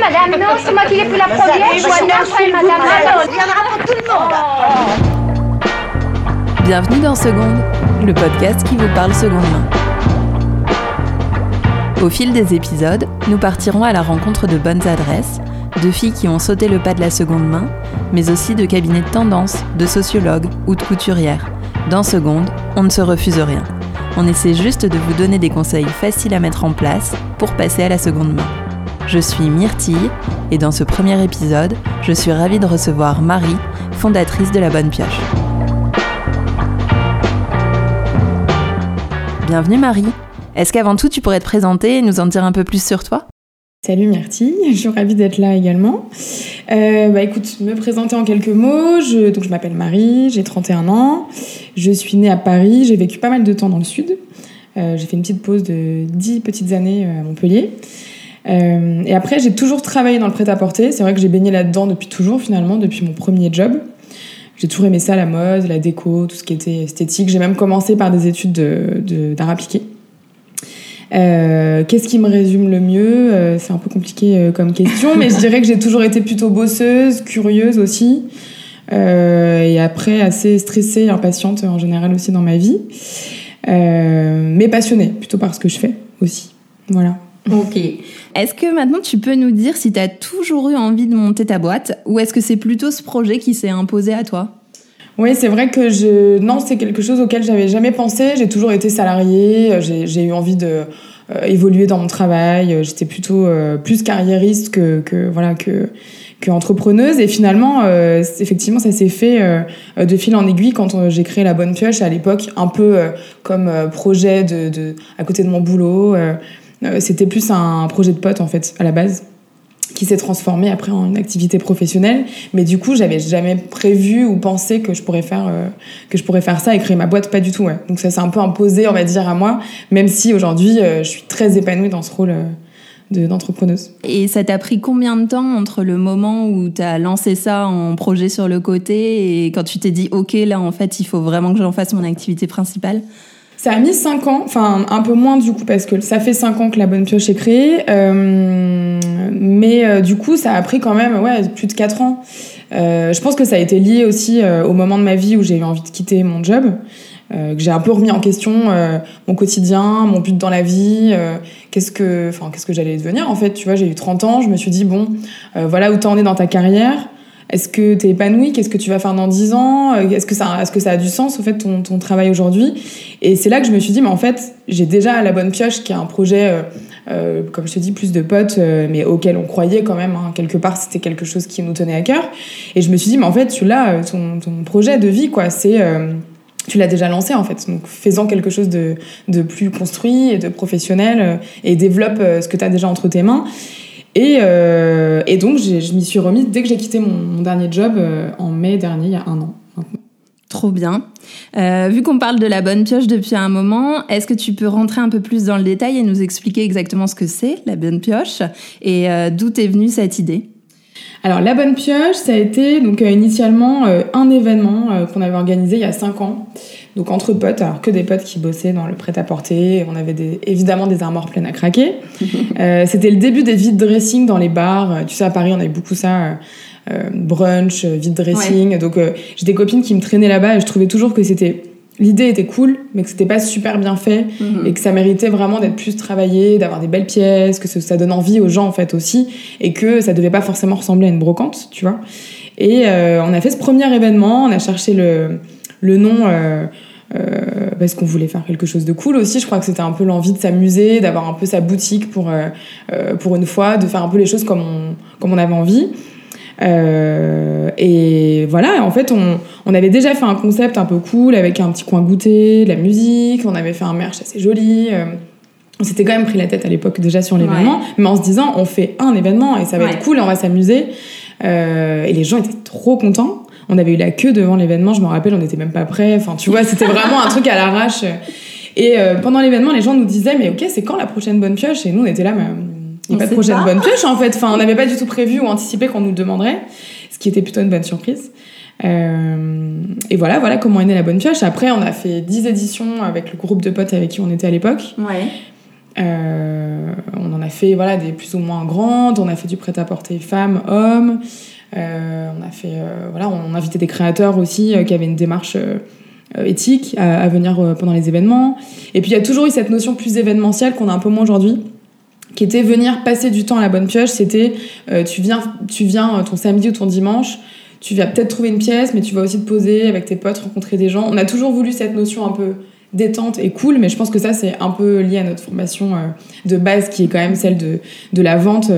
Madame, non, c'est moi qui l'ai pris la première. Je suis après, madame. Non, il y en aura pour tout le monde. Bienvenue dans Seconde, le podcast qui vous parle seconde main. Au fil des épisodes, nous partirons à la rencontre de bonnes adresses, de filles qui ont sauté le pas de la seconde main, mais aussi de cabinets de tendance, de sociologues ou de couturières. Dans Seconde, on ne se refuse rien. On essaie juste de vous donner des conseils faciles à mettre en place pour passer à la seconde main. Je suis Myrtille et dans ce premier épisode, je suis ravie de recevoir Marie, fondatrice de La Bonne Pioche. Bienvenue Marie. Est-ce qu'avant tout tu pourrais te présenter et nous en dire un peu plus sur toi? Salut Myrtille, je suis ravie d'être là également. Euh, bah écoute, me présenter en quelques mots. Je, donc je m'appelle Marie, j'ai 31 ans. Je suis née à Paris, j'ai vécu pas mal de temps dans le sud. Euh, j'ai fait une petite pause de 10 petites années euh, à Montpellier. Euh, et après, j'ai toujours travaillé dans le prêt-à-porter. C'est vrai que j'ai baigné là-dedans depuis toujours, finalement, depuis mon premier job. J'ai toujours aimé ça, la mode, la déco, tout ce qui était esthétique. J'ai même commencé par des études d'art appliqué. Euh, Qu'est-ce qui me résume le mieux? Euh, C'est un peu compliqué comme question, mais je dirais que j'ai toujours été plutôt bosseuse, curieuse aussi. Et après, assez stressée, impatiente en général aussi dans ma vie. mais passionnée, plutôt par ce que je fais aussi. Voilà. Ok. Est-ce que maintenant tu peux nous dire si tu as toujours eu envie de monter ta boîte ou est-ce que c'est plutôt ce projet qui s'est imposé à toi? Oui, c'est vrai que je. Non, c'est quelque chose auquel j'avais jamais pensé. J'ai toujours été salariée, j'ai eu envie de. Euh, évoluer dans mon travail, j'étais plutôt euh, plus carriériste que, voilà que que entrepreneuse et finalement euh, effectivement ça s'est fait euh, de fil en aiguille quand euh, j'ai créé la bonne pioche à l'époque un peu euh, comme projet à côté de mon boulot c'était plus un projet de pote en fait à la base qui s'est transformé après en une activité professionnelle. Mais du coup j'avais jamais prévu ou pensé que je pourrais faire que je pourrais faire ça et créer ma boîte pas du tout donc ça s'est un peu imposé on va dire à moi même si aujourd'hui je suis très épanouie dans ce rôle d'entrepreneuse. et ça t'a pris combien de temps entre le moment où tu as lancé ça en projet sur le côté et quand tu t'es dit ok là en fait il faut vraiment que j'en fasse mon activité principale? Ça a mis 5 ans, enfin un peu moins du coup parce que ça fait 5 ans que la bonne pioche est créée, euh, mais euh, du coup ça a pris quand même ouais, plus de 4 ans. Euh, je pense que ça a été lié aussi euh, au moment de ma vie où j'ai eu envie de quitter mon job. Euh, que j'ai un peu remis en question euh, mon quotidien, mon but dans la vie, qu'est-ce que, qu'est-ce que j'allais devenir en fait. Tu vois, j'ai eu 30 ans, je me suis dit bon, voilà où t'en es dans ta carrière. Est-ce que t'es épanoui Qu'est-ce que tu vas faire dans 10 ans? Est-ce que ça, est-ce que ça a du sens au fait ton, ton travail aujourd'hui? Et c'est là que je me suis dit, mais en fait, j'ai déjà la bonne pioche qui est un projet. Euh, comme je te dis, plus de potes, euh, mais auquel on croyait quand même. Hein, quelque part, c'était quelque chose qui nous tenait à cœur. Et je me suis dit, mais en fait, tu l'as, ton, ton projet de vie, quoi. C'est tu l'as déjà lancé en fait. Donc faisant quelque chose de, de plus construit et de professionnel euh, et développe euh, ce que tu as déjà entre tes mains. Et, euh, et donc je m'y suis remise dès que j'ai quitté mon, dernier job euh, en mai dernier, il y a un an. Trop bien. Euh, vu qu'on parle de la bonne pioche depuis un moment, est-ce que tu peux rentrer un peu plus dans le détail et nous expliquer exactement ce que c'est la bonne pioche et euh, d'où est venue cette idée? Alors la bonne pioche, ça a été donc euh, initialement euh, un événement euh, qu'on avait organisé il y a cinq ans. Donc entre potes, alors que des potes qui bossaient dans le prêt-à-porter, on avait des, évidemment des armoires pleines à craquer. euh, C'était le début des vide dressing dans les bars. Tu sais à Paris, on avait beaucoup ça. Euh, brunch, vide dressing. Ouais. Donc j'ai des copines qui me traînaient là-bas et je trouvais toujours que c'était l'idée était cool, mais que c'était pas super bien fait -hmm. et que ça méritait vraiment d'être plus travaillé, d'avoir des belles pièces, que ça donne envie aux gens en fait aussi, et que ça devait pas forcément ressembler à une brocante, tu vois. Et euh, on a fait ce premier événement, on a cherché le, le nom. Euh, euh, parce qu'on voulait faire quelque chose de cool aussi. Je crois que c'était un peu l'envie de s'amuser, d'avoir un peu sa boutique pour, pour une fois, de faire un peu les choses comme on, comme on avait envie. Euh, et voilà, en fait, on, on, avait déjà fait un concept un peu cool avec un petit coin goûter, de la musique, on avait fait un merch assez joli. Euh, on s'était quand même pris la tête à l'époque déjà sur l'événement, ouais. mais en se disant, on fait un événement et ça va ouais. être cool on va s'amuser. Euh, et les gens étaient trop contents. On avait eu la queue devant l'événement, je me rappelle, on n'était même pas prêts. Enfin, tu vois, c'était vraiment un truc à l'arrache. Et pendant l'événement, les gens nous disaient, mais ok, c'est quand la prochaine bonne pioche? Et nous, on était là, mais il n'y a pas de projet de bonne pioche en fait. Enfin, on n'avait pas du tout prévu ou anticipé qu'on nous demanderait, ce qui était plutôt une bonne surprise. Euh, et voilà, voilà comment est née la bonne pioche. Après, on a fait 10 éditions avec le groupe de potes avec qui on était à l'époque. Ouais. on en a fait voilà des plus ou moins grandes. On a fait du prêt-à-porter femmes, hommes. on a fait voilà, on a invité des créateurs aussi qui avaient une démarche éthique à, à venir pendant les événements. Et puis il y a toujours eu cette notion plus événementielle qu'on a un peu moins aujourd'hui qui était venir passer du temps à la bonne pioche. C'était euh, tu viens, tu viens euh, ton samedi ou ton dimanche, tu vas peut-être trouver une pièce, mais tu vas aussi te poser avec tes potes, rencontrer des gens. On a toujours voulu cette notion un peu détente et cool, mais je pense que ça c'est un peu lié à notre formation euh, de base qui est quand même celle de, de la vente.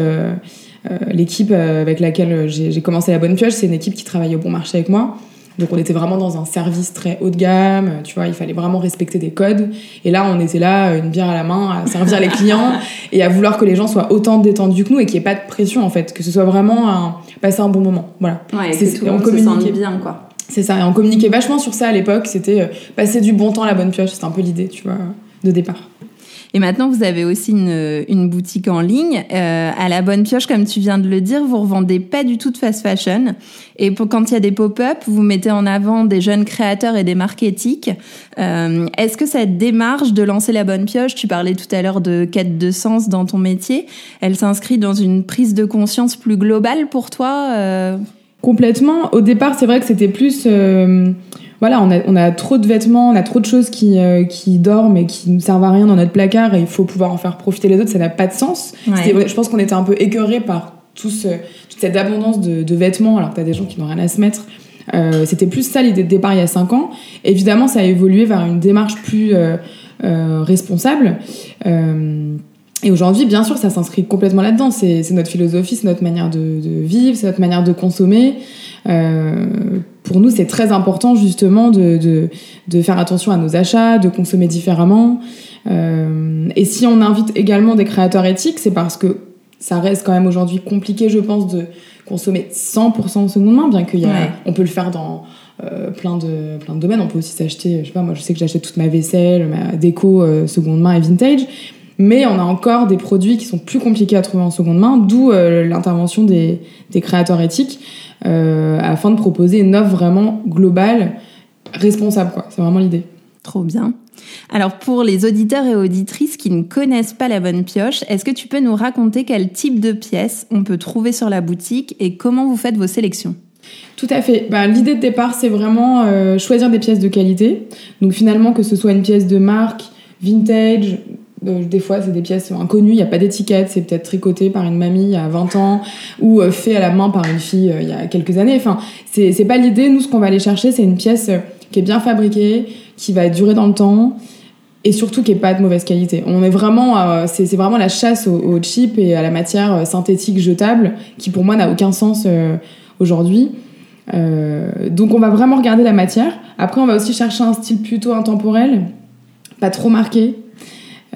L'équipe avec laquelle j'ai commencé la bonne pioche, c'est une équipe qui travaille au bon marché avec moi. Donc on était vraiment dans un service très haut de gamme, tu vois, il fallait vraiment respecter des codes. Et là, on était là, une bière à la main, à servir les clients et à vouloir que les gens soient autant détendus que nous et qu'il n'y ait pas de pression en fait, que ce soit vraiment un, passer un bon moment. Voilà. Ouais, et que tout le monde se bien quoi. C'est ça, et on communiquait vachement sur ça à l'époque, c'était euh, passer du bon temps à la bonne pioche, c'était un peu l'idée, tu vois, de départ. Et maintenant, vous avez aussi une, boutique en ligne. Euh, à la bonne pioche, comme tu viens de le dire, vous revendez pas du tout de fast fashion. Et quand il y a des pop-up, vous mettez en avant des jeunes créateurs et des marques éthiques. Euh, Est-ce que cette démarche de lancer la bonne pioche, tu parlais tout à l'heure de quête de sens dans ton métier, elle s'inscrit dans une prise de conscience plus globale pour toi euh? Complètement. Au départ, c'est vrai que c'était plus... Euh voilà, on a, on a, trop de vêtements, on a trop de choses qui, euh, qui dorment et qui ne servent à rien dans notre placard et il faut pouvoir en faire profiter les autres, ça n'a pas de sens. Je pense qu'on était un peu écœurés par tout ce, toute cette abondance de, de vêtements alors que tu as des gens qui n'ont rien à se mettre. Euh, C'était plus ça l'idée de départ il y a 5 ans. Évidemment, ça a évolué vers une démarche plus euh, euh responsable. Et aujourd'hui, bien sûr, ça s'inscrit complètement là-dedans. C'est notre philosophie, c'est notre manière de, de vivre, c'est notre manière de consommer. Euh, pour nous, c'est très important justement de, de, de, faire attention à nos achats, de consommer différemment. Euh, et si on invite également des créateurs éthiques, c'est parce que ça reste quand même aujourd'hui compliqué, je pense, de consommer 100% en seconde main, bien qu'il y a, on peut le faire dans euh, plein de plein de domaines. On peut aussi s'acheter, je sais pas, moi je sais que j'achète toute ma vaisselle, ma déco euh, seconde main et vintage. Mais on a encore des produits qui sont plus compliqués à trouver en seconde main, d'où euh, l'intervention des, des, créateurs éthiques euh, afin de proposer une offre vraiment globale, responsable. Quoi. C'est vraiment l'idée. Trop bien. Alors pour les auditeurs et auditrices qui ne connaissent pas la bonne pioche, est-ce que tu peux nous raconter quel type de pièces on peut trouver sur la boutique et comment vous faites vos sélections? Tout à fait. Bah, L'idée de départ, c'est vraiment euh, choisir des pièces de qualité. Donc finalement, que ce soit une pièce de marque, vintage, des fois, c'est des pièces inconnues, il n'y a pas d'étiquette, c'est peut-être tricoté par une mamie il y a 20 ans ou euh, fait à la main par une fille euh, il y a quelques années. Enfin, c'est pas l'idée. Nous, ce qu'on va aller chercher, c'est une pièce qui est bien fabriquée, qui va durer dans le temps et surtout qui est pas de mauvaise qualité. On est vraiment, c'est vraiment la chasse au, au, chip et à la matière synthétique jetable qui pour moi n'a aucun sens aujourd'hui. donc on va vraiment regarder la matière. Après, on va aussi chercher un style plutôt intemporel, pas trop marqué,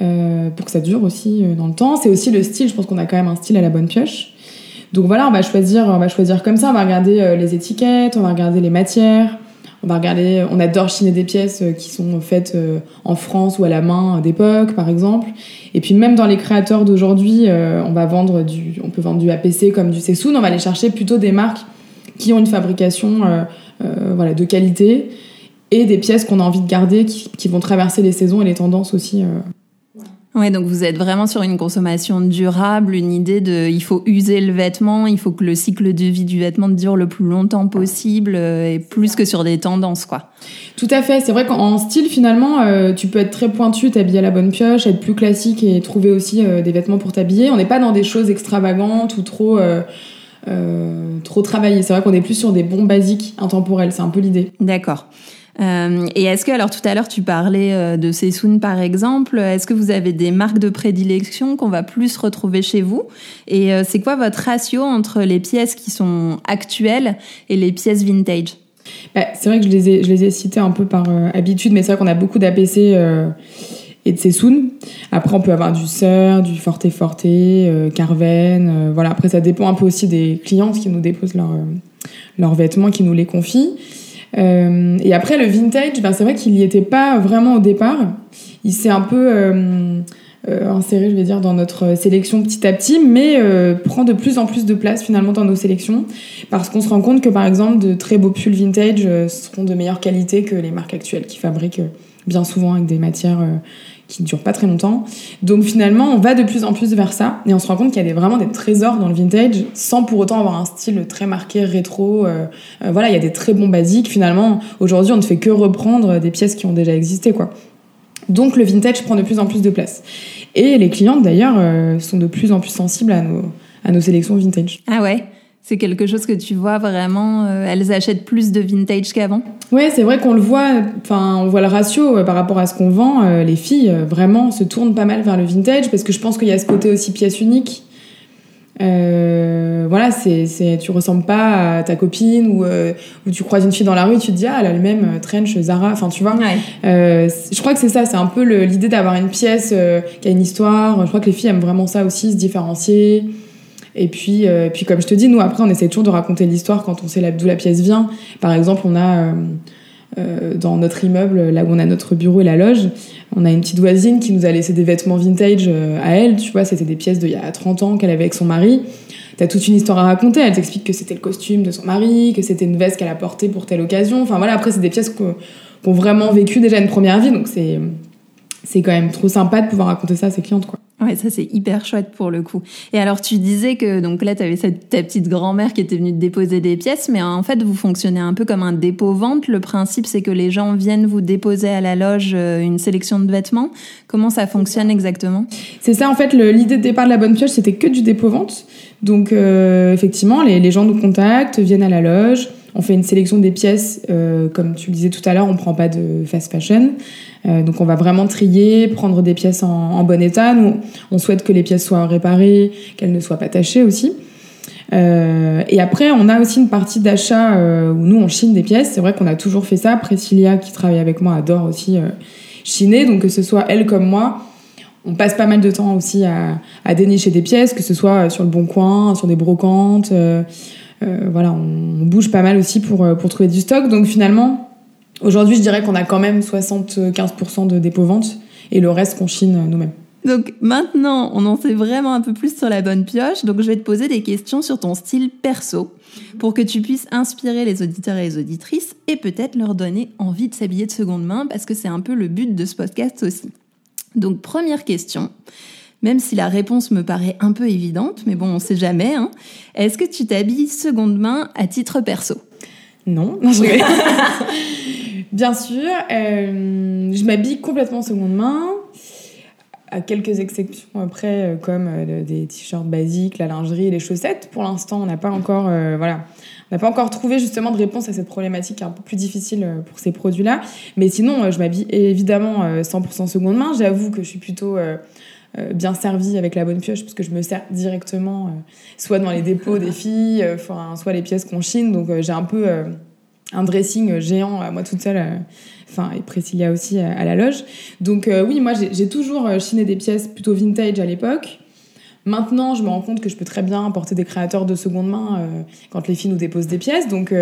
euh, pour que ça dure aussi euh, dans le temps. C'est aussi le style, je pense qu'on a quand même un style à la bonne pioche. Donc voilà, on va choisir, on va choisir comme ça, on va regarder euh, les étiquettes, on va regarder les matières, on va regarder, on adore chiner des pièces qui sont faites en France ou à la main d'époque, par exemple. Et puis même dans les créateurs d'aujourd'hui, on va vendre du, on peut vendre du APC comme du Sessoun. On va aller chercher plutôt des marques qui ont une fabrication, voilà, de qualité et des pièces qu'on a envie de garder, qui, vont traverser les saisons et les tendances aussi. Ouais, donc vous êtes vraiment sur une consommation durable, une idée de il faut user le vêtement, il faut que le cycle de vie du vêtement dure le plus longtemps possible euh, et plus que sur des tendances quoi. Tout à fait, c'est vrai qu'en style finalement euh, tu peux être très pointu, t'habiller à la bonne pioche, être plus classique et trouver aussi euh, des vêtements pour t'habiller. On n'est pas dans des choses extravagantes ou trop trop travaillées. C'est vrai qu'on est plus sur des bons basiques intemporels, c'est un peu l'idée. D'accord. Euh, et est-ce que, alors tout à l'heure, tu parlais euh, de Sessoun par exemple, est-ce que vous avez des marques de prédilection qu'on va plus retrouver chez vous? Et euh, c'est quoi votre ratio entre les pièces qui sont actuelles et les pièces vintage? Bah, C'est vrai que je les, ai, je les ai citées un peu par habitude, mais c'est vrai qu'on a beaucoup d'APC et de Sessoun. Après, on peut avoir du Sœur, du Forte Forte, Carven. voilà. Après, ça dépend un peu aussi des clients qui nous déposent leurs leurs vêtements, qui nous les confient. Euh, et après, le vintage, ben, c'est vrai qu'il n'y était pas vraiment au départ. Il s'est un peu euh, euh, inséré, je vais dire, dans notre sélection petit à petit, mais prend de plus en plus de place finalement dans nos sélections. Parce qu'on se rend compte que, par exemple, de très beaux pulls vintage seront de meilleure qualité que les marques actuelles qui fabriquent bien souvent avec des matières qui ne durent pas très longtemps. Donc finalement, on va de plus en plus vers ça et on se rend compte qu'il y a des, vraiment des trésors dans le vintage sans pour autant avoir un style très marqué rétro. Euh, euh, voilà, il y a des très bons basiques. Finalement, aujourd'hui, on ne fait que reprendre des pièces qui ont déjà existé, quoi. Donc le vintage prend de plus en plus de place. Et les clientes d'ailleurs euh, sont de plus en plus sensibles à nos, à nos sélections vintage. Ah ouais? C'est quelque chose que tu vois vraiment, euh, elles achètent plus de vintage qu'avant? Ouais, c'est vrai qu'on le voit, enfin, on voit le ratio euh, par rapport à ce qu'on vend. Euh, les filles, vraiment, se tournent pas mal vers le vintage parce que je pense qu'il y a ce côté aussi pièce unique. voilà, c'est, c'est, tu ressembles pas à ta copine ou, ou tu croises une fille dans la rue, tu te dis, ah, elle a le même trench Zara, enfin, tu vois. je crois que c'est ça, c'est un peu l'idée d'avoir une pièce qui a une histoire. Je crois que les filles aiment vraiment ça aussi, se différencier. Et puis, euh, puis comme je te dis, nous après on essaie toujours de raconter l'histoire quand on sait d'où la pièce vient. Par exemple, on a euh, euh, dans notre immeuble, là où on a notre bureau et la loge, on a une petite voisine qui nous a laissé des vêtements vintage à elle. Tu vois, c'était des pièces d'il y a 30 ans qu'elle avait avec son mari. T'as toute une histoire à raconter. Elle t'explique que c'était le costume de son mari, que c'était une veste qu'elle a portée pour telle occasion. Enfin voilà, après c'est des pièces qui ont vraiment vécu déjà une première vie, donc c'est quand même trop sympa de pouvoir raconter ça à ses clientes quoi. Ouais, ça c'est hyper chouette pour le coup. Et alors tu disais que donc là tu avais cette, ta petite grand-mère qui était venue te déposer des pièces, mais en fait vous fonctionnez un peu comme un dépôt-vente. Le principe c'est que les gens viennent vous déposer à la loge euh, une sélection de vêtements. Comment ça fonctionne exactement? C'est ça en fait, l'idée de départ de la bonne pioche c'était que du dépôt-vente. Donc euh, effectivement les, gens nous contactent, viennent à la loge on fait une sélection des pièces, euh, comme tu le disais tout à l'heure, on prend pas de fast fashion. Euh, donc on va vraiment trier, prendre des pièces en, bon état. Nous, on souhaite que les pièces soient réparées, qu'elles ne soient pas tachées aussi. Euh, et après, on a aussi une partie d'achat où nous, on chine des pièces. C'est vrai qu'on a toujours fait ça. Priscilla, qui travaille avec moi, adore aussi chiner. Donc que ce soit elle comme moi, on passe pas mal de temps aussi à, à dénicher des pièces, que ce soit sur le bon coin, sur des brocantes. Euh, voilà, on, bouge pas mal aussi pour, euh, pour trouver du stock. Donc finalement, aujourd'hui, je dirais qu'on a quand même 75% de dépôt-vente et le reste qu'on chine nous-mêmes. Donc maintenant, on en sait vraiment un peu plus sur la bonne pioche. Donc je vais te poser des questions sur ton style perso pour que tu puisses inspirer les auditeurs et les auditrices et peut-être leur donner envie de s'habiller de seconde main parce que c'est un peu le but de ce podcast aussi. Donc première question, même si la réponse me paraît un peu évidente, mais bon, on sait jamais. Hein. Est-ce que tu t'habilles seconde main à titre perso? Non, non je Bien sûr, euh, je m'habille complètement seconde main, à quelques exceptions après, euh, comme euh, des t-shirts basiques, la lingerie les chaussettes. Pour l'instant, on n'a pas encore, voilà, n'a pas encore trouvé justement de réponse à cette problématique un peu plus difficile pour ces produits-là. Mais sinon, je m'habille évidemment 100% seconde main. J'avoue que je suis plutôt euh, bien servi avec la bonne pioche parce que je me sers directement euh, soit dans les dépôts des filles, euh, soit les pièces qu'on chine. Donc j'ai un peu un dressing géant à moi toute seule. Enfin, et Priscilla aussi à, la loge. Donc oui, moi j'ai toujours chiné des pièces plutôt vintage à l'époque. Maintenant, je me rends compte que je peux très bien porter des créateurs de seconde main quand les filles nous déposent des pièces. Donc,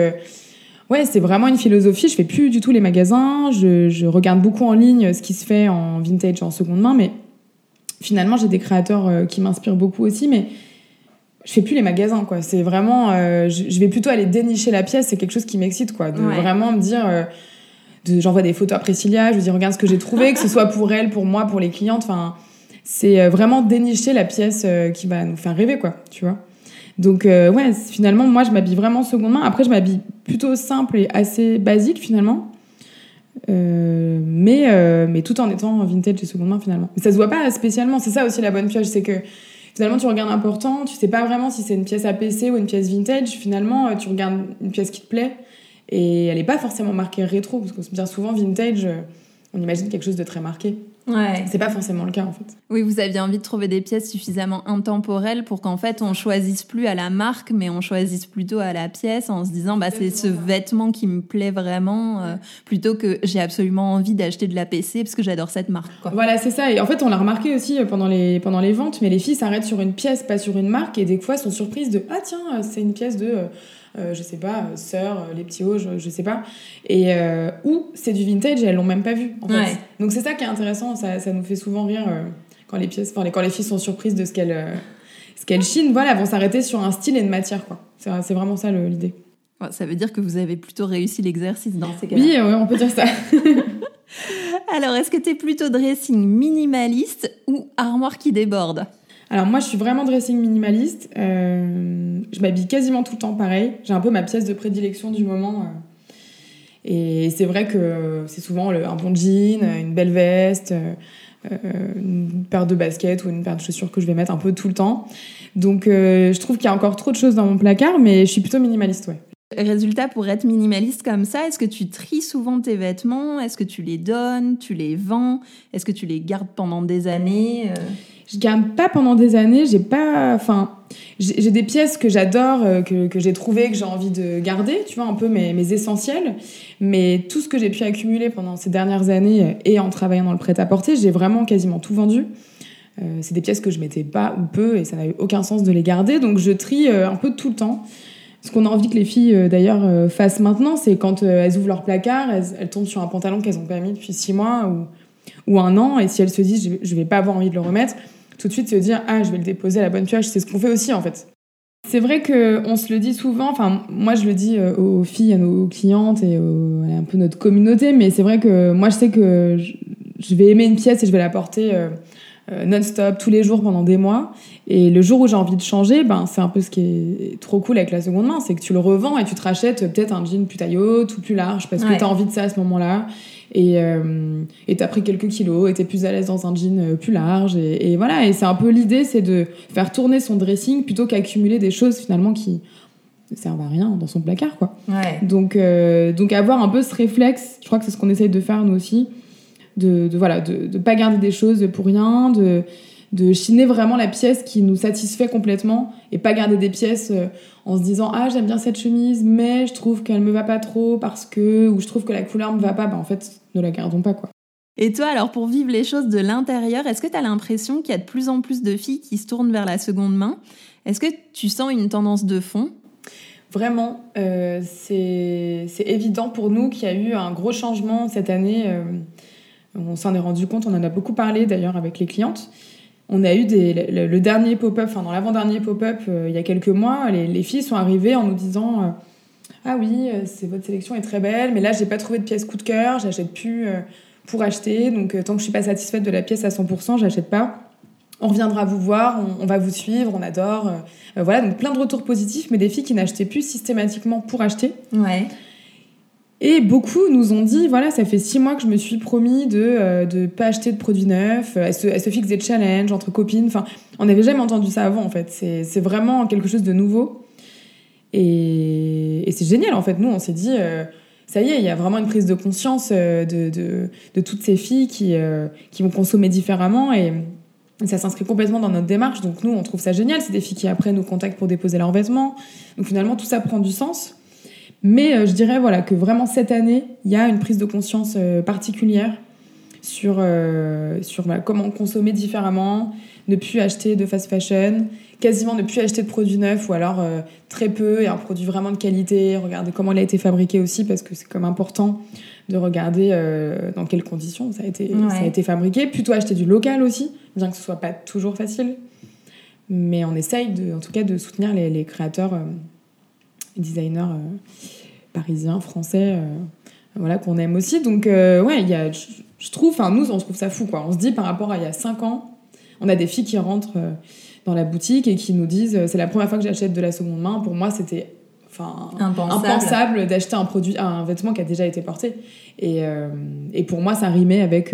ouais, c'est vraiment une philosophie. Je fais plus du tout les magasins. Je, je, regarde beaucoup en ligne ce qui se fait en vintage en seconde main, mais finalement, j'ai des créateurs euh, qui m'inspirent beaucoup aussi, mais je fais plus les magasins, quoi. C'est vraiment, euh, je, vais plutôt aller dénicher la pièce. C'est quelque chose qui m'excite, quoi. De vraiment me dire, euh, j'envoie des photos à Priscilla, je lui dis regarde ce que j'ai trouvé, que ce soit pour elle, pour moi, pour les clientes. Enfin, c'est vraiment dénicher la pièce qui va nous faire rêver, quoi. Tu vois. Donc ouais, finalement, moi, je m'habille vraiment seconde main. Après, je m'habille plutôt simple et assez basique finalement. Euh, mais, euh, mais tout en étant vintage et seconde main finalement. Mais ça se voit pas spécialement, c'est ça aussi la bonne pioche, c'est que finalement tu regardes important, tu sais pas vraiment si c'est une pièce APC ou une pièce vintage, finalement euh, tu regardes une pièce qui te plaît et elle est pas forcément marquée rétro, parce que bien souvent vintage, on imagine quelque chose de très marqué. Ouais. C'est pas forcément le cas en fait. Oui, vous aviez envie de trouver des pièces suffisamment intemporelles pour qu'en fait on choisisse plus à la marque, mais on choisisse plutôt à la pièce en se disant bah c'est ce vêtement qui me plaît vraiment euh, plutôt que j'ai absolument envie d'acheter de la PC parce que j'adore cette marque. Quoi. Voilà, c'est ça. Et en fait, on l'a remarqué aussi euh, pendant les pendant les ventes, mais les filles s'arrêtent sur une pièce, pas sur une marque, et des fois sont surprises de ah tiens c'est une pièce de euh, je sais pas, euh, sœur, euh, les petits hauts, je, sais pas. Et ou c'est du vintage et elles l'ont même pas vu. En fait. Donc c'est ça qui est intéressant, ça, ça nous fait souvent rire quand les pièces, enfin, quand les filles sont surprises de ce qu'elles ce qu'elles chinent. Voilà, elles vont s'arrêter sur un style et une matière, quoi. C'est vraiment ça l'idée. Ça veut dire que vous avez plutôt réussi l'exercice dans ces cas-là. Oui, on peut dire ça. Alors, est-ce que tu es plutôt dressing minimaliste ou armoire qui déborde? Alors moi, je suis vraiment dressing minimaliste. Euh, je m'habille quasiment tout le temps pareil. J'ai un peu ma pièce de prédilection du moment. Euh. Et c'est vrai que c'est souvent un bon jean, une belle veste, euh, une paire de baskets ou une paire de chaussures que je vais mettre un peu tout le temps. Donc je trouve qu'il y a encore trop de choses dans mon placard, mais je suis plutôt minimaliste, ouais. Résultat, pour être minimaliste comme ça, est-ce que tu tries souvent tes vêtements? Est-ce que tu les donnes? Tu les vends? Est-ce que tu les gardes pendant des années? Je garde pas pendant des années. J'ai pas, enfin, j'ai des pièces que j'adore, euh, que, que j'ai trouvées, que j'ai envie de garder. Tu vois, un peu mes, essentiels. Mais tout ce que j'ai pu accumuler pendant ces dernières années euh, et en travaillant dans le prêt-à-porter, j'ai vraiment quasiment tout vendu. Euh, c'est des pièces que je mettais pas ou peu et ça n'a eu aucun sens de les garder. Donc je trie un peu tout le temps. Ce qu'on a envie que les filles d'ailleurs fassent maintenant, c'est quand elles ouvrent leur placard, elles, tombent sur un pantalon qu'elles ont pas mis depuis six mois ou, ou un an, et si elles se disent je, vais pas avoir envie de le remettre, tout de suite se dire ah je vais le déposer à la bonne pioche. C'est ce qu'on fait aussi en fait. C'est vrai que on se le dit souvent enfin moi je le dis euh, aux filles à nos clientes et à un peu notre communauté mais c'est vrai que moi je sais que je vais aimer une pièce et je vais la porter euh, euh, non-stop tous les jours pendant des mois. Et le jour où j'ai envie de changer ben c'est un peu ce qui est trop cool avec la seconde main c'est que tu le revends et tu te rachètes peut-être un jean plus taille haute ou plus large parce que tu as envie de ça à ce moment-là. Et euh, tu as pris quelques kilos et tu es plus à l'aise dans un jean euh, plus large. Et, voilà et c'est un peu l'idée c'est de faire tourner son dressing plutôt qu'accumuler des choses finalement qui ne servent à rien dans son placard quoi. Donc euh, donc avoir un peu ce réflexe je crois que c'est ce qu'on essaye de faire nous aussi de, de voilà de, de pas garder des choses pour rien de de chiner vraiment la pièce qui nous satisfait complètement et pas garder des pièces euh, en se disant ah j'aime bien cette chemise mais je trouve qu'elle me va pas trop parce que ou je trouve que la couleur me va pas bah en fait ne la gardons pas quoi. Et toi alors pour vivre les choses de l'intérieur, est-ce que tu as l'impression qu'il y a de plus en plus de filles qui se tournent vers la seconde main? Est-ce que tu sens une tendance de fond? Vraiment, euh, c'est évident pour nous qu'il y a eu un gros changement cette année. Euh, on s'en est rendu compte, on en a beaucoup parlé d'ailleurs avec les clientes. On a eu le, dernier pop-up, enfin dans l'avant-dernier pop-up, euh, il y a quelques mois, les, filles sont arrivées en nous disant euh, Ah oui, euh, c'est, votre sélection est très belle, mais là, j'ai pas trouvé de pièce coup de cœur, j'achète plus pour acheter, donc tant que je suis pas satisfaite de la pièce à 100%, j'achète pas. On reviendra vous voir, on, on va vous suivre, on adore. voilà, donc plein de retours positifs, mais des filles qui n'achetaient plus systématiquement pour acheter. Ouais. Et beaucoup nous ont dit, voilà, ça fait six mois que je me suis promis de ne euh, pas acheter de produits neufs, elles se, elles se fixent des challenges entre copines. Enfin, on n'avait jamais entendu ça avant, en fait. C'est vraiment quelque chose de nouveau. Et, c'est génial, en fait. Nous, on s'est dit, euh, ça y est, il y a vraiment une prise de conscience euh, de, de, de toutes ces filles qui, qui vont consommer différemment. Et, ça s'inscrit complètement dans notre démarche. Donc nous, on trouve ça génial. C'est des filles qui après nous contactent pour déposer leurs vêtements. Donc finalement, tout ça prend du sens. Mais euh, je dirais voilà, que vraiment cette année, il y a une prise de conscience euh, particulière sur, euh, sur comment consommer différemment, ne plus acheter de fast fashion, quasiment ne plus acheter de produits neufs ou alors très peu et un produit vraiment de qualité, regarder comment il a été fabriqué aussi parce que c'est comme important de regarder dans quelles conditions ça a, été, ça a été fabriqué, plutôt acheter du local aussi, bien que ce soit pas toujours facile. Mais on essaye de, en tout cas de soutenir les, les créateurs designers euh, parisiens, français, euh, voilà, qu'on aime aussi. Donc, euh, ouais, il y a, je, trouve, enfin, nous, on se trouve ça fou, quoi. On se dit par rapport à il y a 5 ans, on a des filles qui rentrent dans la boutique et qui nous disent c'est la première fois que j'achète de la seconde main. Pour moi, c'était enfin impensable, d'acheter un produit, un vêtement qui a déjà été porté. Et, et pour moi, ça rimait avec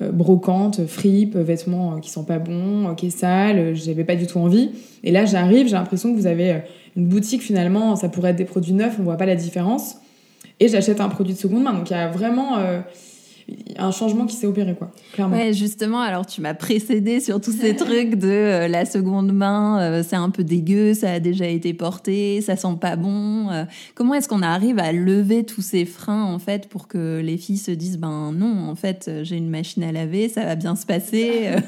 brocante, fripe, vêtements qui sont pas bons, qui est sale. J'avais pas du tout envie. Et là, j'arrive, j'ai l'impression que vous avez une boutique, finalement, ça pourrait être des produits neufs, on voit pas la différence. Et j'achète un produit de seconde main. Donc il y a vraiment euh, un changement qui s'est opéré, quoi, clairement. Ouais, justement, alors tu m'as précédé sur tous ces trucs de euh, la seconde main, euh, c'est un peu dégueu, ça a déjà été porté, ça sent pas bon. comment est-ce qu'on arrive à lever tous ces freins, en fait, pour que les filles se disent, ben non, en fait, j'ai une machine à laver, ça va bien se passer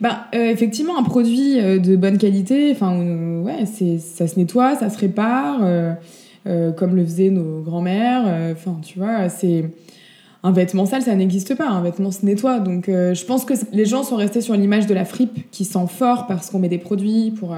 Ben, effectivement, un produit euh, de bonne qualité, enfin, ouais, ça se nettoie, ça se répare, euh, comme le faisaient nos grands-mères. Enfin, tu vois, c'est un vêtement sale, ça n'existe pas. Un vêtement se nettoie. Donc, je pense que les gens sont restés sur l'image de la fripe qui sent fort parce qu'on met des produits pour,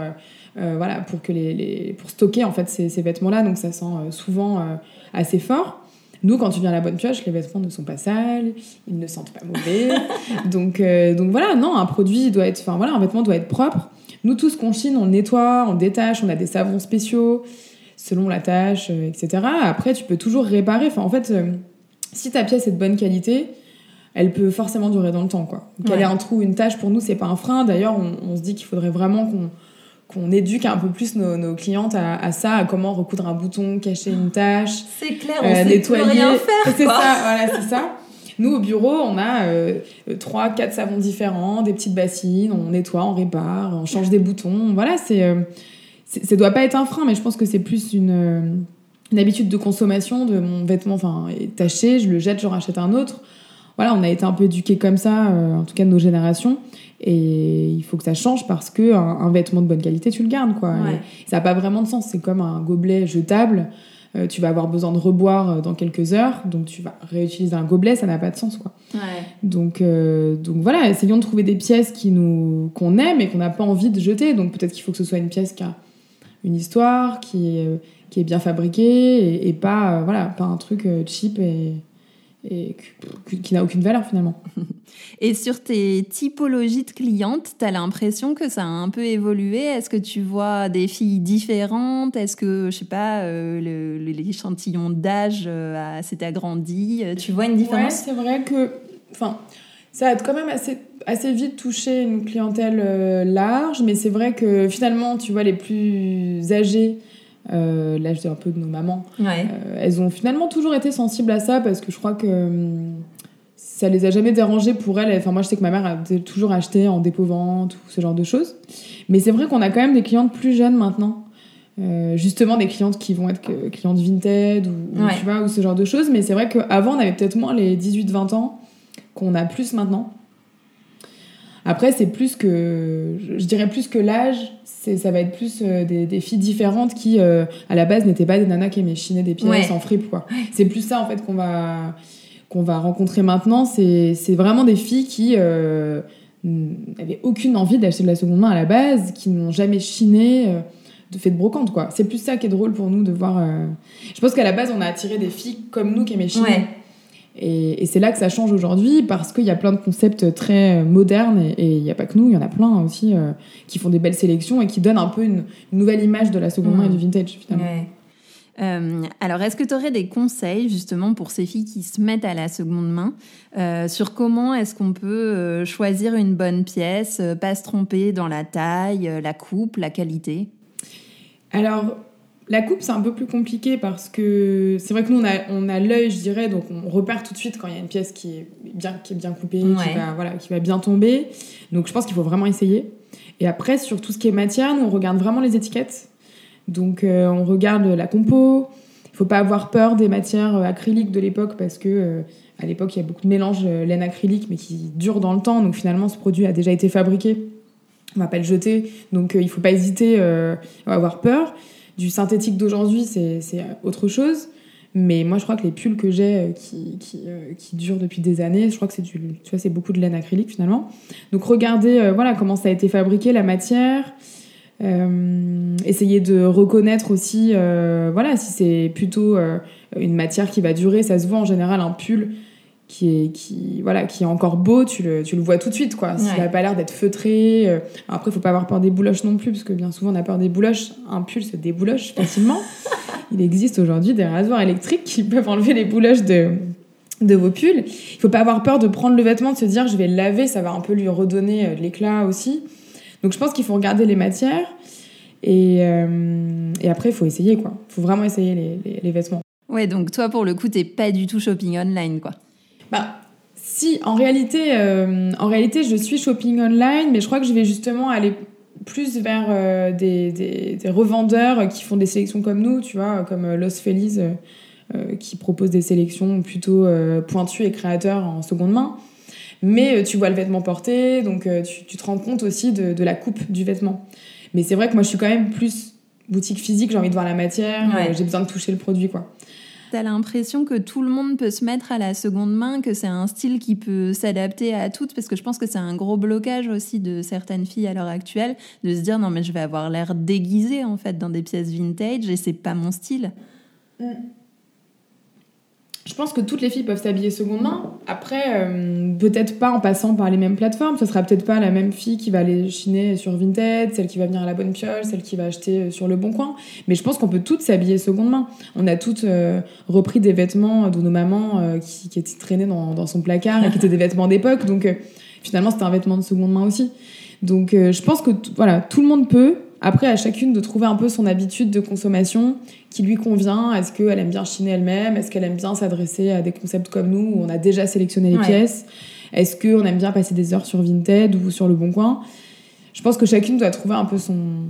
voilà, pour, que les, pour stocker en fait ces, ces vêtements-là. Donc, ça sent souvent assez fort. Nous, quand tu viens à la bonne pioche, les vêtements ne sont pas sales, ils ne sentent pas mauvais. donc, euh, donc voilà, non, un produit doit être, enfin voilà, un vêtement doit être propre. Nous, tout ce qu'on chine, on nettoie, on détache, on a des savons spéciaux selon la tâche, euh, etc. Après, tu peux toujours réparer. Enfin, en fait, euh, si ta pièce est de bonne qualité, elle peut forcément durer dans le temps, quoi. Qu'elle Ouais. ait un trou, une tâche, pour nous, c'est pas un frein. D'ailleurs, on, on se dit qu'il faudrait vraiment qu'on qu'on éduque un peu plus nos, nos clientes à, à ça, à comment recoudre un bouton, cacher une tâche, C'est clair, euh, nettoyer. C'est quoi. ça, voilà, c'est ça. Nous, au bureau, on a euh, trois, quatre savons différents, des petites bassines, on nettoie, on répare, on change des boutons. Voilà, c'est, euh, c'est- ça doit pas être un frein, mais je pense que c'est plus une, euh, une habitude de consommation de mon vêtement enfin, est taché, je le jette, j'en rachète un autre. Voilà, on a été un peu éduqués comme ça, euh, en tout cas de nos générations. Et il faut que ça change parce que un, un vêtement de bonne qualité, tu le gardes, quoi. Ouais. Ça n'a pas vraiment de sens. C'est comme un gobelet jetable. Euh, tu vas avoir besoin de reboire euh, dans quelques heures, donc tu vas réutiliser un gobelet, ça n'a pas de sens, quoi. Ouais. Donc, euh, donc voilà, essayons de trouver des pièces qui nous qu'on aime et qu'on n'a pas envie de jeter. Donc peut-être qu'il faut que ce soit une pièce qui a une histoire, qui est, qui est bien fabriquée et, et pas, euh, voilà, pas un truc euh, cheap et, et qui- n'a aucune valeur finalement. Et sur tes typologies de clientes, t'as l'impression que ça a un peu évolué? Est-ce que tu vois des filles différentes? Est-ce que, je sais pas, euh, l'échantillon d'âge euh, a- s'est agrandi? Tu vois une Ouais, différence? c'est vrai que, enfin, ça a quand même assez, assez vite touché une clientèle euh, large, mais c'est vrai que finalement, tu vois, les plus âgées, euh, là je dis un peu de nos mamans, Ouais. euh, elles ont finalement toujours été sensibles à ça parce que je crois que hum, ça les a jamais dérangées pour elles. Enfin, moi je sais que ma mère a toujours acheté en dépôt-vente ou ce genre de choses. Mais c'est vrai qu'on a quand même des clientes plus jeunes maintenant. Euh, justement des clientes qui vont être que- clientes vintage ou, Ouais. tu vois ou ce genre de choses mais c'est vrai qu'avant on avait peut-être moins les 18-20 ans qu'on a plus maintenant après c'est plus que je dirais plus que l'âge c'est ça va être plus euh, des, des filles différentes qui euh, à la base n'étaient pas des nanas qui aimaient chiner des pièces Ouais. en fripe quoi. C'est plus ça en fait qu'on va qu'on va rencontrer maintenant. C'est c'est vraiment des filles qui euh, n'avaient aucune envie d'acheter de la seconde main à la base qui n'ont jamais chiné euh, de fait de brocante quoi. C'est plus ça qui est drôle pour nous de voir je pense qu'à la base on a attiré des filles comme nous qui aimaient chiner. Ouais. Et, et c'est là que ça change aujourd'hui parce qu'il y a plein de concepts très modernes et il n'y a pas que nous, il y en a plein aussi euh, qui font des belles sélections et qui donnent un peu une, une nouvelle image de la seconde main et du vintage finalement. Ouais. Euh, alors, est-ce que tu aurais des conseils justement pour ces filles qui se mettent à la seconde main euh, sur comment est-ce qu'on peut choisir une bonne pièce, pas se tromper dans la taille, la coupe, la qualité? Alors, la coupe, c'est un peu plus compliqué parce que c'est vrai que nous, on a, on a l'œil, je dirais, donc on repère tout de suite quand il y a une pièce qui est bien, qui est bien coupée, Ouais. qui, va, voilà, qui va bien tomber. Donc, je pense qu'il faut vraiment essayer. Et après, sur tout ce qui est matière, nous, on regarde vraiment les étiquettes. Donc, euh, on regarde la compo. Il faut pas avoir peur des matières euh, acryliques de l'époque parce que euh, à l'époque, il y a beaucoup de mélanges euh, laine acrylique, mais qui durent dans le temps. Donc, finalement, ce produit a déjà été fabriqué. On va pas le jeter. Donc, euh, il faut pas hésiter à avoir peur. Du synthétique d'aujourd'hui, c'est autre chose. Mais moi, je crois que les pulls que j'ai euh, euh, qui durent depuis des années, je crois que c'est du, tu beaucoup de laine acrylique finalement. Donc, regardez euh, voilà, comment ça a été fabriqué, la matière. Essayer de reconnaître aussi, voilà, si c'est plutôt une matière qui va durer. Ça se voit en général un pull qui est, qui, voilà, qui est encore beau, tu le, tu le vois tout de suite. Quoi. S'il Ouais. n'a pas l'air d'être feutré. euh, après, il faut pas avoir peur des bouloches non plus, parce que bien souvent, on a peur des bouloches. Un pull se débouloche facilement. Il existe aujourd'hui des rasoirs électriques qui peuvent enlever les bouloches de, de vos pulls. Il faut pas avoir peur de prendre le vêtement, de se dire je vais le laver, ça va un peu lui redonner euh, de l'éclat aussi. Donc je pense qu'il faut regarder les matières. Et, euh, et après, il faut essayer, quoi. Il faut vraiment essayer les, les, les vêtements. Ouais, donc toi, pour le coup, t'es pas du tout shopping online, quoi. Bah, si, en réalité, euh, en réalité, je suis shopping online, mais je crois que je vais justement aller plus vers euh, des, des, des revendeurs qui font des sélections comme nous, tu vois, comme euh, Los Feliz, euh, qui propose des sélections plutôt pointues et créateurs en seconde main. Mais tu vois le vêtement porté, donc tu, tu te rends compte aussi de, de la coupe du vêtement. Mais c'est vrai que moi, je suis quand même plus boutique physique, j'ai envie de voir la matière, Ouais. j'ai besoin de toucher le produit, quoi. T'as l'impression que tout le monde peut se mettre à la seconde main, que c'est un style qui peut s'adapter à toutes, parce que je pense que c'est un gros blocage aussi de certaines filles à l'heure actuelle, de se dire non mais je vais avoir l'air déguisée en fait dans des pièces vintage et c'est pas mon style. Je pense que toutes les filles peuvent s'habiller seconde main. Après, euh, peut-être pas en passant par les mêmes plateformes. Ce sera peut-être pas la même fille qui va aller chiner sur Vinted, celle qui va venir à la bonne pioche, celle qui va acheter euh, sur le bon coin. Mais je pense qu'on peut toutes s'habiller seconde main. On a toutes euh, repris des vêtements de nos mamans qui, qui, étaient traînés dans, dans, son placard et qui étaient des vêtements d'époque. Donc finalement, c'était un vêtement de seconde main aussi. Donc je pense que voilà, tout le monde peut. Après, à chacune de trouver un peu son habitude de consommation qui lui convient. Est-ce qu'elle aime bien chiner elle-même? Est-ce qu'elle aime bien s'adresser à des concepts comme nous où on a déjà sélectionné les pièces? Est-ce qu'on aime bien passer des heures sur Vinted ou sur Le Bon Coin? Je pense que chacune doit trouver un peu son,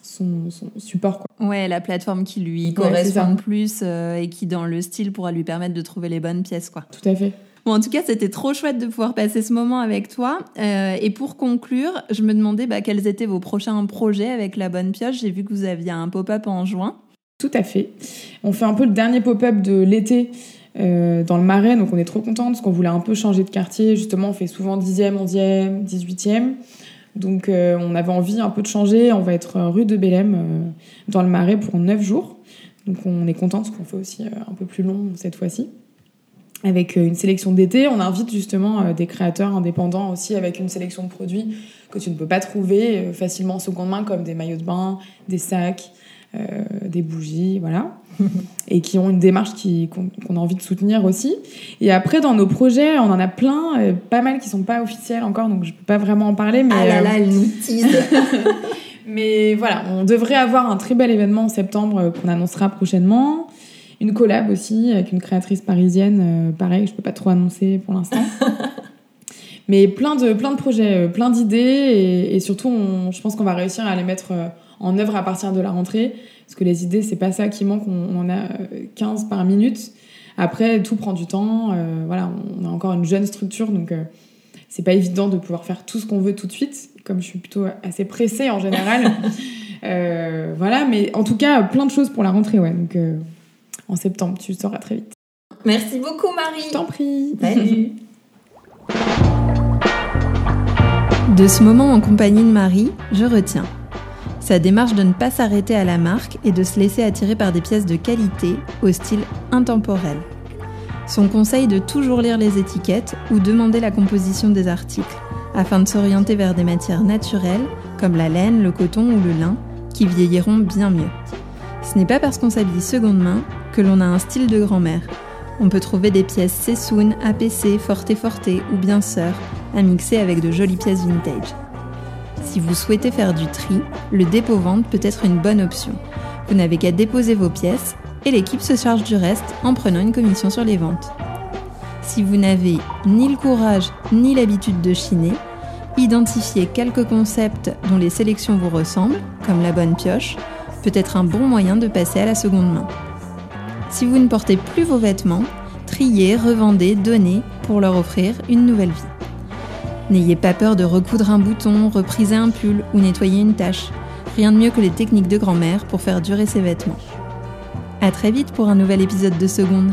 son, support. Quoi. Ouais, la plateforme qui lui correspond le plus euh, et qui, dans le style, pourra lui permettre de trouver les bonnes pièces. Quoi. Tout à fait. Bon, en tout cas, c'était trop chouette de pouvoir passer ce moment avec toi. Euh, et pour conclure, je me demandais bah, quels étaient vos prochains projets avec la bonne pioche? J'ai vu que vous aviez un pop-up en juin. Tout à fait. On fait un peu le dernier pop-up de l'été euh, dans le Marais, donc on est trop contente parce qu'on voulait un peu changer de quartier. Justement, on fait souvent 10e, 11e, 18e. Donc euh, on avait envie un peu de changer. On va être rue de Bélem dans le Marais pour 9 jours. Donc on est content parce qu'on fait aussi un peu plus long cette fois-ci avec euh, une sélection d'été. On invite justement euh, des créateurs indépendants aussi avec une sélection de produits que tu ne peux pas trouver euh, facilement en seconde main, comme des maillots de bain, des sacs, des bougies, voilà. et qui ont une démarche qu'on a envie de soutenir aussi. Et après, dans nos projets, on en a plein, pas mal qui sont pas officiels encore, donc je peux pas vraiment en parler. Mais, ah là là, elle nous tease Mais voilà, on devrait avoir un très bel événement en septembre qu'on annoncera prochainement une collab aussi avec une créatrice parisienne, euh, pareil, je peux pas trop annoncer pour l'instant. Mais plein de, plein de projets, euh, plein d'idées et, surtout, je pense qu'on va réussir à les mettre euh, en œuvre à partir de la rentrée. Parce que les idées, c'est pas ça qui manque, on, en a 15 par minute. Après, tout prend du temps. voilà, on a encore une jeune structure, donc c'est pas évident de pouvoir faire tout ce qu'on veut tout de suite. Comme je suis plutôt assez pressée en général. voilà, mais en tout cas, plein de choses pour la rentrée, ouais. Donc en septembre. Tu le sauras très vite. Merci beaucoup, Marie. Je t'en prie. Salut. De ce moment en compagnie de Marie, je retiens sa démarche de ne pas s'arrêter à la marque et de se laisser attirer par des pièces de qualité au style intemporel. Son conseil de toujours lire les étiquettes ou demander la composition des articles afin de s'orienter vers des matières naturelles comme la laine, le coton ou le lin qui vieilliront bien mieux. Ce n'est pas parce qu'on s'habille seconde main que l'on a un style de grand-mère. On peut trouver des pièces Sessoun, APC, Forte Forte ou bien Sœur à mixer avec de jolies pièces vintage. Si vous souhaitez faire du tri, le dépôt-vente peut être une bonne option. Vous n'avez qu'à déposer vos pièces et l'équipe se charge du reste en prenant une commission sur les ventes. Si vous n'avez ni le courage ni l'habitude de chiner, identifiez quelques concepts dont les sélections vous ressemblent, comme la bonne pioche, peut être un bon moyen de passer à la seconde main. Si vous ne portez plus vos vêtements, triez, revendez, donnez pour leur offrir une nouvelle vie. N'ayez pas peur de recoudre un bouton, repriser un pull ou nettoyer une tache. Rien de mieux que les techniques de grand-mère pour faire durer ses vêtements. A très vite pour un nouvel épisode de Seconde.